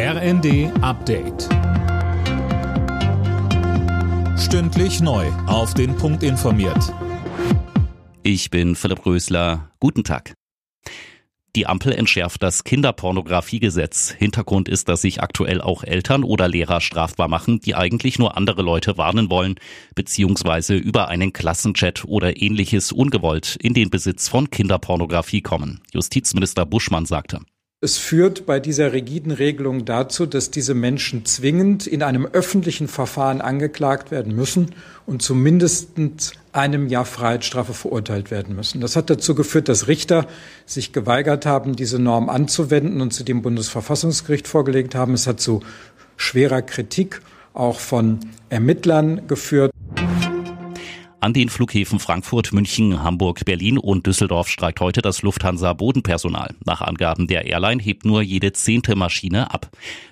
RND Update. Stündlich neu. Auf den Punkt informiert. Ich bin Philipp Rösler. Guten Tag. Die Ampel entschärft das Kinderpornografiegesetz. Hintergrund ist, dass sich aktuell auch Eltern oder Lehrer strafbar machen, die eigentlich nur andere Leute warnen wollen, beziehungsweise über einen Klassenchat oder ähnliches ungewollt in den Besitz von Kinderpornografie kommen. Justizminister Buschmann sagte. Es führt bei dieser rigiden Regelung dazu, dass diese Menschen zwingend in einem öffentlichen Verfahren angeklagt werden müssen und zu mindestens einem Jahr Freiheitsstrafe verurteilt werden müssen. Das hat dazu geführt, dass Richter sich geweigert haben, diese Norm anzuwenden und sie dem Bundesverfassungsgericht vorgelegt haben. Es hat zu schwerer Kritik auch von Ermittlern geführt. An den Flughäfen Frankfurt, München, Hamburg, Berlin und Düsseldorf streikt heute das Lufthansa Bodenpersonal. Nach Angaben der Airline hebt nur jede zehnte Maschine ab.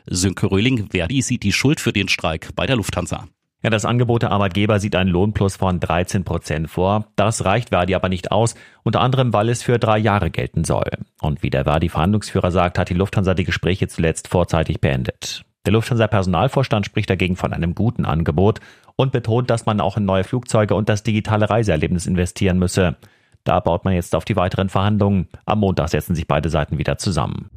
Sönke Röhling, Verdi sieht die Schuld für den Streik bei der Lufthansa. Ja, das Angebot der Arbeitgeber sieht einen Lohnplus von 13 Prozent vor. Das reicht Verdi aber nicht aus, unter anderem, weil es für drei Jahre gelten soll. Und wie der Verdi-Verhandlungsführer sagt, hat die Lufthansa die Gespräche zuletzt vorzeitig beendet. Der Lufthansa-Personalvorstand spricht dagegen von einem guten Angebot und betont, dass man auch in neue Flugzeuge und das digitale Reiseerlebnis investieren müsse. Da baut man jetzt auf die weiteren Verhandlungen. Am Montag setzen sich beide Seiten wieder zusammen.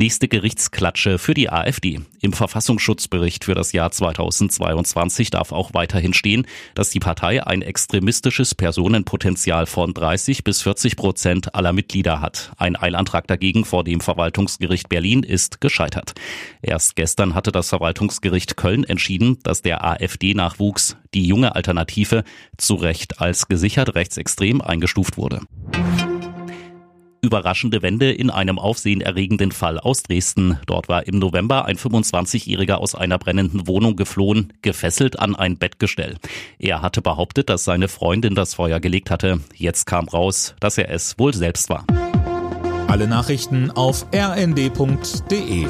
Nächste Gerichtsklatsche für die AfD. Im Verfassungsschutzbericht für das Jahr 2022 darf auch weiterhin stehen, dass die Partei ein extremistisches Personenpotenzial von 30 bis 40 Prozent aller Mitglieder hat. Ein Eilantrag dagegen vor dem Verwaltungsgericht Berlin ist gescheitert. Erst gestern hatte das Verwaltungsgericht Köln entschieden, dass der AfD-Nachwuchs, die junge Alternative, zu Recht als gesichert rechtsextrem eingestuft wurde. Überraschende Wende in einem aufsehenerregenden Fall aus Dresden. Dort war im November ein 25-Jähriger aus einer brennenden Wohnung geflohen, gefesselt an ein Bettgestell. Er hatte behauptet, dass seine Freundin das Feuer gelegt hatte. Jetzt kam raus, dass er es wohl selbst war. Alle Nachrichten auf rnd.de